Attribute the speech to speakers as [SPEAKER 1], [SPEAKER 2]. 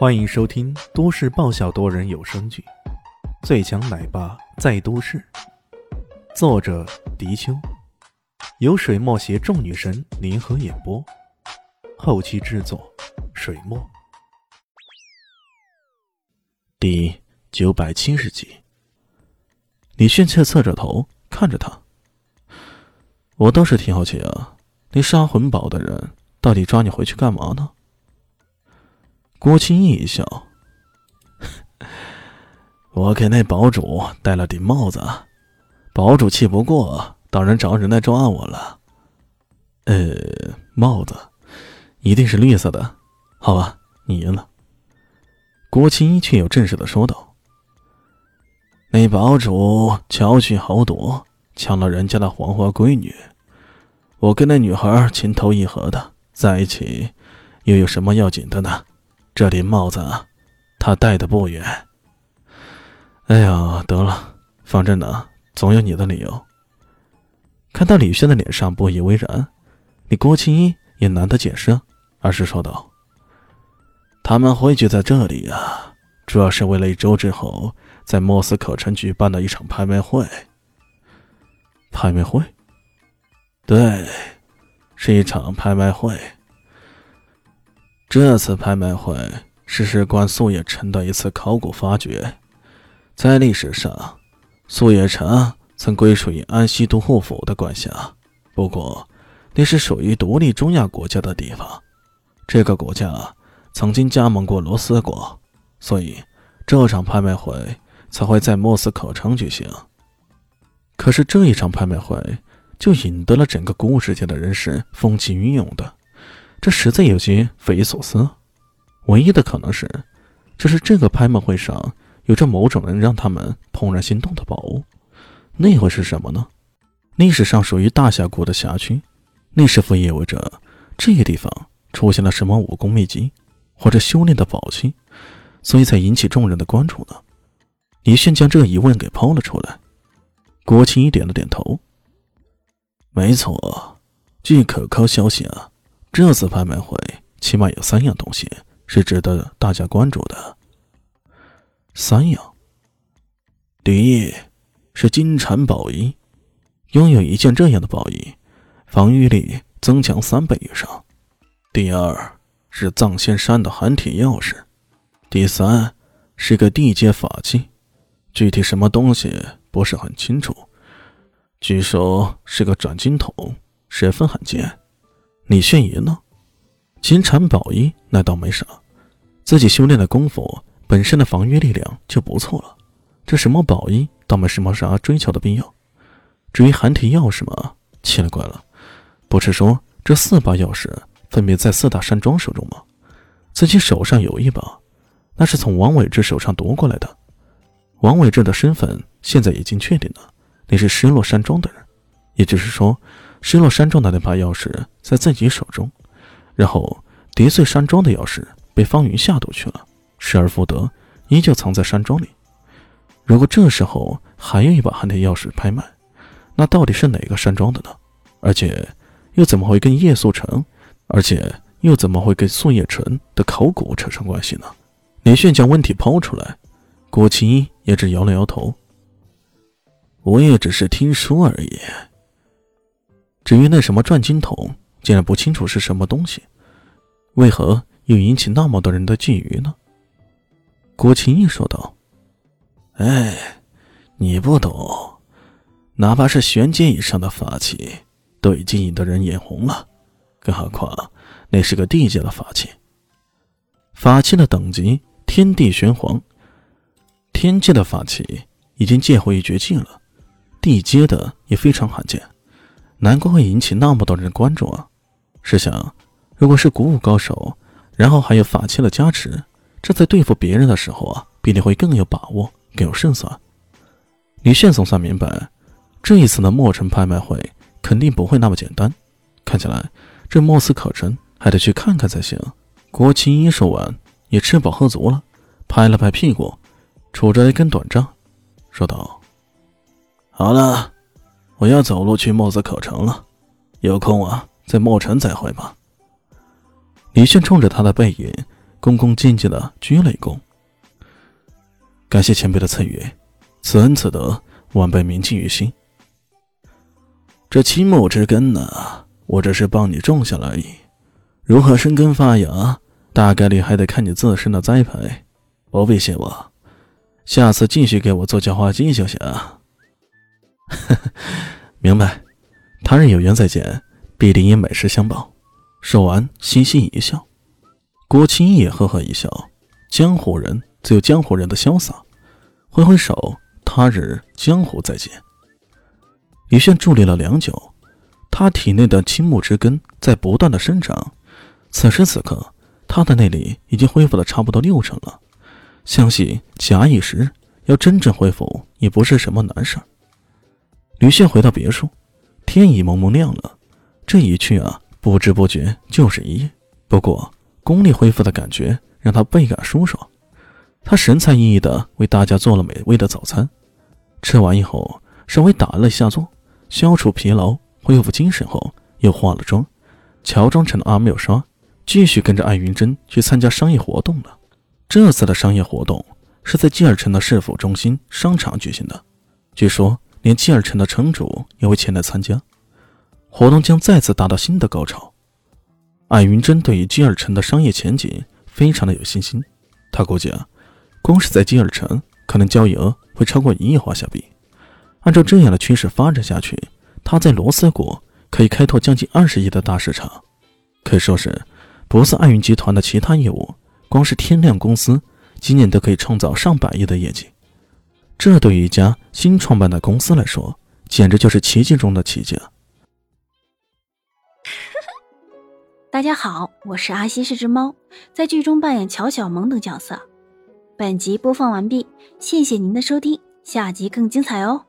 [SPEAKER 1] 欢迎收听都市爆笑多人有声剧《最强奶爸在都市》，作者：迪秋，由水墨携众女神联合演播，后期制作：水墨。第九百七十集，李炫却侧着头看着他。我倒是挺好奇啊，那杀魂堡的人到底抓你回去干嘛呢？郭青一笑：“ 我给那堡主戴了顶帽子，堡主气不过，当然找人来抓我了。呃，帽子一定是绿色的，好吧，你赢了。”郭青一却又正式的说道：“那堡主巧取豪夺，抢了人家的黄花闺女，我跟那女孩情投意合的在一起，又有什么要紧的呢？”这顶帽子，他戴的不远。哎呀，得了，反正呢，总有你的理由。看到李轩的脸上不以为然，你郭青衣也难得解释，而是说道：“他们汇聚在这里啊，主要是为了一周之后在莫斯科城举办的一场拍卖会。拍卖会？对，是一场拍卖会。”这次拍卖会是事关素叶城的一次考古发掘。在历史上，素叶城曾归属于安西都护府的管辖，不过那是属于独立中亚国家的地方。这个国家曾经加盟过罗斯国，所以这场拍卖会才会在莫斯科城举行。可是这一场拍卖会就引得了整个古物世界的人士风起云涌的。这实在有些匪夷所思。唯一的可能是，就是这个拍卖会上有着某种能让他们怦然心动的宝物。那会是什么呢？历史上属于大峡谷的辖区，那是否意味着这个地方出现了什么武功秘籍或者修炼的宝器，所以才引起众人的关注呢？李迅将这个疑问给抛了出来。郭青一点了点头。没错，据可靠消息啊。这次拍卖会起码有三样东西是值得大家关注的。三样，第一是金蝉宝衣，拥有一件这样的宝衣，防御力增强三倍以上。第二是藏仙山的寒铁钥匙，第三是个地阶法器，具体什么东西不是很清楚，据说是个转金筒，十分罕见。李炫爷呢？金蝉宝衣那倒没啥，自己修炼的功夫本身的防御力量就不错了。这什么宝衣倒没什么啥追求的必要。至于寒铁钥匙嘛，奇了怪了，不是说这四把钥匙分别在四大山庄手中吗？自己手上有一把，那是从王伟志手上夺过来的。王伟志的身份现在已经确定了，那是失落山庄的人，也就是说。失落山庄的那把钥匙在自己手中，然后叠碎山庄的钥匙被方云下毒去了，失而复得，依旧藏在山庄里。如果这时候还有一把寒铁钥匙拍卖，那到底是哪个山庄的呢？而且又怎么会跟叶素城，而且又怎么会跟宋叶辰的考古扯上关系呢？李炫将问题抛出来，郭青也只摇了摇头。我也只是听说而已。至于那什么转金筒，竟然不清楚是什么东西，为何又引起那么多人的觊觎呢？郭青义说道：“哎，你不懂，哪怕是玄阶以上的法器，都已经引得人眼红了，更何况那是个地阶的法器。法器的等级天地玄黄，天阶的法器已经介乎于绝境了，地阶的也非常罕见。”难怪会引起那么多人的关注啊！试想，如果是古武高手，然后还有法器的加持，这在对付别人的时候啊，必定会更有把握，更有胜算。李炫总算明白，这一次的墨城拍卖会肯定不会那么简单。看起来，这莫斯可城还得去看看才行。郭青一说完，也吃饱喝足了，拍了拍屁股，杵着一根短杖，说道：“好了。”我要走路去莫斯科城了，有空啊，在墨城再会吧。李炫冲着他的背影，恭恭敬敬的鞠了一躬。感谢前辈的赐予，此恩此德，晚辈铭记于心。这青木之根呢，我只是帮你种下了而已，如何生根发芽，大概率还得看你自身的栽培。不必谢我，下次继续给我做叫花鸡就行。明白，他日有缘再见，必定以美食相报。说完，嘻嘻一笑。郭青也呵呵一笑。江湖人自有江湖人的潇洒，挥挥手，他日江湖再见。李炫伫立了良久，他体内的青木之根在不断的生长。此时此刻，他的内力已经恢复了差不多六成了。相信假以时，要真正恢复也不是什么难事儿。吕炫回到别墅，天已蒙蒙亮了。这一去啊，不知不觉就是一夜。不过功力恢复的感觉让他倍感舒爽。他神采奕奕地为大家做了美味的早餐。吃完以后，稍微打了一下坐，消除疲劳，恢复精神后，又化了妆，乔装成了阿妙莎，继续跟着艾云珍去参加商业活动了。这次的商业活动是在基尔城的市府中心商场举行的，据说连基尔城的城主也会前来参加，活动将再次达到新的高潮。艾云珍对于基尔城的商业前景非常的有信心，他估计啊，光是在基尔城可能交易额会超过一亿华夏币，按照这样的趋势发展下去，他在罗斯国可以开拓将近二十亿的大市场，可以说是不是艾云集团的其他业务。光是天亮公司，今年都可以创造上百亿的业绩，这对于一家新创办的公司来说，简直就是奇迹中的奇迹！
[SPEAKER 2] 大家好，我是阿西，是只猫，在剧中扮演乔小萌等角色。本集播放完毕，谢谢您的收听，下集更精彩哦！